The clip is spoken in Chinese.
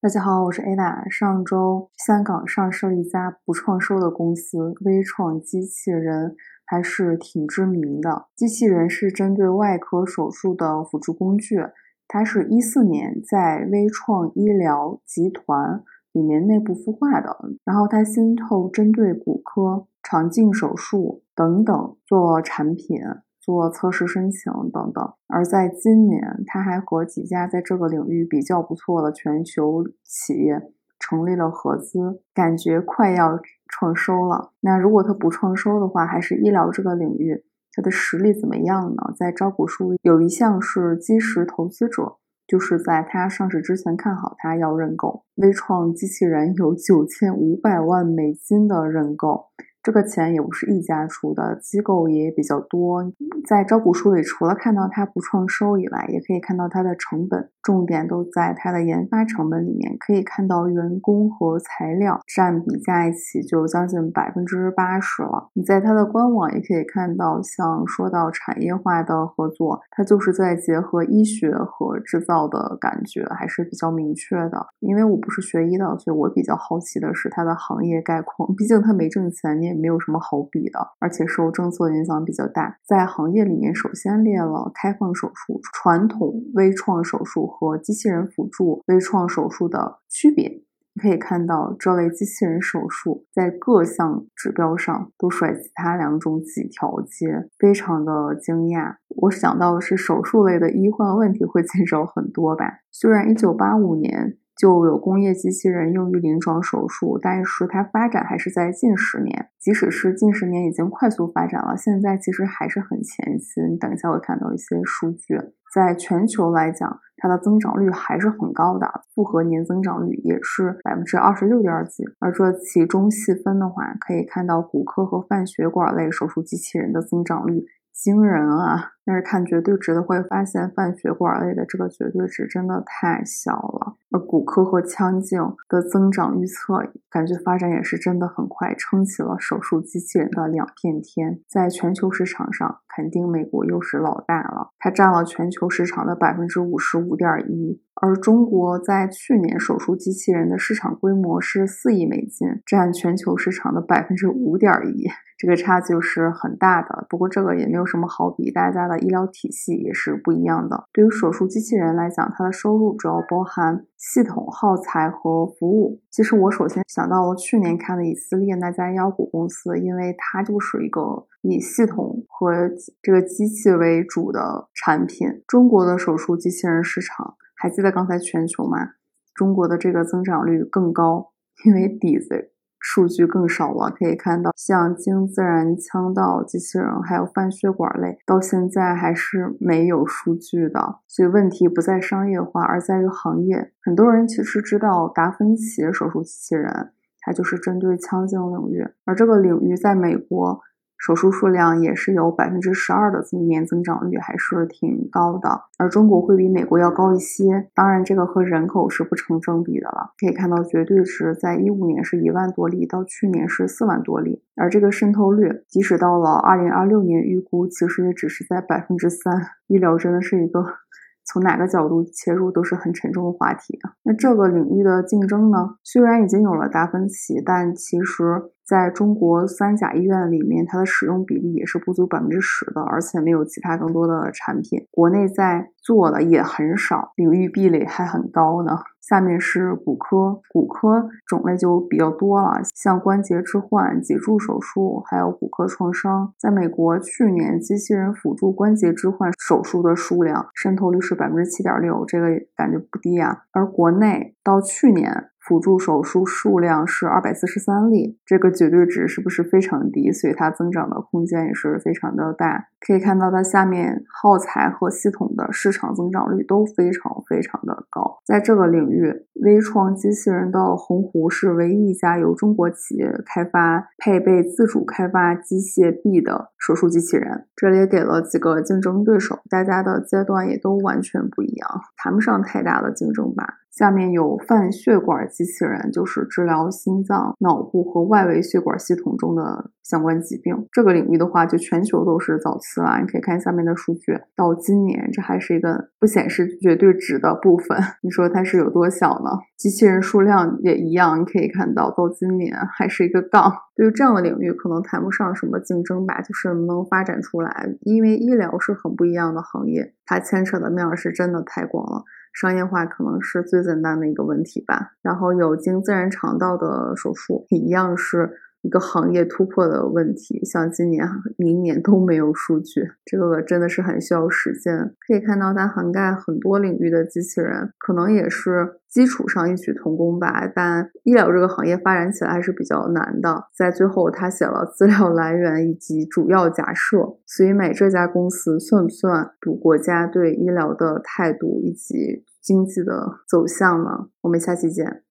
大家好，我是 Ada。上周香港上市了一家不创收的公司——微创机器人，还是挺知名的。机器人是针对外科手术的辅助工具。它是一四年在微创医疗集团里面内部孵化的，然后它先后针对骨科、肠镜手术等等做产品。做测试申请等等，而在今年，他还和几家在这个领域比较不错的全球企业成立了合资，感觉快要创收了。那如果他不创收的话，还是医疗这个领域，他的实力怎么样呢？在招股书有一项是基石投资者，就是在他上市之前看好他要认购微创机器人，有九千五百万美金的认购。这个钱也不是一家出的，机构也比较多。在招股书里，除了看到它不创收以外，也可以看到它的成本，重点都在它的研发成本里面。可以看到员工和材料占比加一起就将近百分之八十了。你在它的官网也可以看到，像说到产业化的合作，它就是在结合医学和制造的感觉还是比较明确的。因为我不是学医的，所以我比较好奇的是它的行业概况。毕竟它没挣钱，你也。没有什么好比的，而且受政策影响比较大。在行业里面，首先列了开放手术、传统微创手术和机器人辅助微创手术的区别。你可以看到，这类机器人手术在各项指标上都甩其他两种几条街，非常的惊讶。我想到的是，手术类的医患问题会减少很多吧。虽然1985年。就有工业机器人用于临床手术，但是它发展还是在近十年。即使是近十年已经快速发展了，现在其实还是很前期。你等一下会看到一些数据，在全球来讲，它的增长率还是很高的，复合年增长率也是百分之二十六点几。而这其中细分的话，可以看到骨科和泛血管类手术机器人的增长率。惊人啊！但是看绝对值的会发现，泛血管类的这个绝对值真的太小了。而骨科和腔镜的增长预测，感觉发展也是真的很快，撑起了手术机器人的两片天。在全球市场上，肯定美国又是老大了，它占了全球市场的百分之五十五点一。而中国在去年手术机器人的市场规模是四亿美金，占全球市场的百分之五点一。这个差距是很大的，不过这个也没有什么好比，大家的医疗体系也是不一样的。对于手术机器人来讲，它的收入主要包含系统耗材和服务。其实我首先想到了去年看的以色列那家妖股公司，因为它就是一个以系统和这个机器为主的产品。中国的手术机器人市场，还记得刚才全球吗？中国的这个增长率更高，因为底子。数据更少了，可以看到，像经自然腔道机器人，还有泛血管类，到现在还是没有数据的。所以问题不在商业化，而在于行业。很多人其实知道达芬奇手术机器人，它就是针对腔镜领域，而这个领域在美国。手术数量也是有百分之十二的年增长率，还是挺高的。而中国会比美国要高一些，当然这个和人口是不成正比的了。可以看到绝对值在一五年是一万多例，到去年是四万多例。而这个渗透率，即使到了二零二六年，预估其实也只是在百分之三。医疗真的是一个从哪个角度切入都是很沉重的话题啊。那这个领域的竞争呢？虽然已经有了达芬奇，但其实。在中国三甲医院里面，它的使用比例也是不足百分之十的，而且没有其他更多的产品。国内在做的也很少，领域壁垒还很高呢。下面是骨科，骨科种类就比较多了，像关节置换、脊柱手术，还有骨科创伤。在美国，去年机器人辅助关节置换手术的数量渗透率是百分之七点六，这个感觉不低啊。而国内到去年。辅助手术数量是二百四十三例，这个绝对值是不是非常低？所以它增长的空间也是非常的大。可以看到它下面耗材和系统的市场增长率都非常非常的高。在这个领域，微创机器人的鸿鹄是唯一一家由中国企业开发、配备自主开发机械臂的手术机器人。这里给了几个竞争对手，大家的阶段也都完全不一样，谈不上太大的竞争吧。下面有泛血管机器人，就是治疗心脏、脑部和外围血管系统中的相关疾病。这个领域的话，就全球都是早期期了。你可以看下面的数据，到今年这还是一个不显示绝对值的部分。你说它是有多小呢？机器人数量也一样，你可以看到到今年还是一个杠。对于这样的领域，可能谈不上什么竞争吧，就是能能发展出来。因为医疗是很不一样的行业，它牵扯的面是真的太广了。商业化可能是最简单的一个问题吧。然后有经自然肠道的手术，一样是。一个行业突破的问题，像今年、明年都没有数据，这个真的是很需要时间。可以看到，它涵盖很多领域的机器人，可能也是基础上异曲同工吧。但医疗这个行业发展起来还是比较难的。在最后，他写了资料来源以及主要假设。所以，美这家公司算不算赌国家对医疗的态度以及经济的走向呢？我们下期见。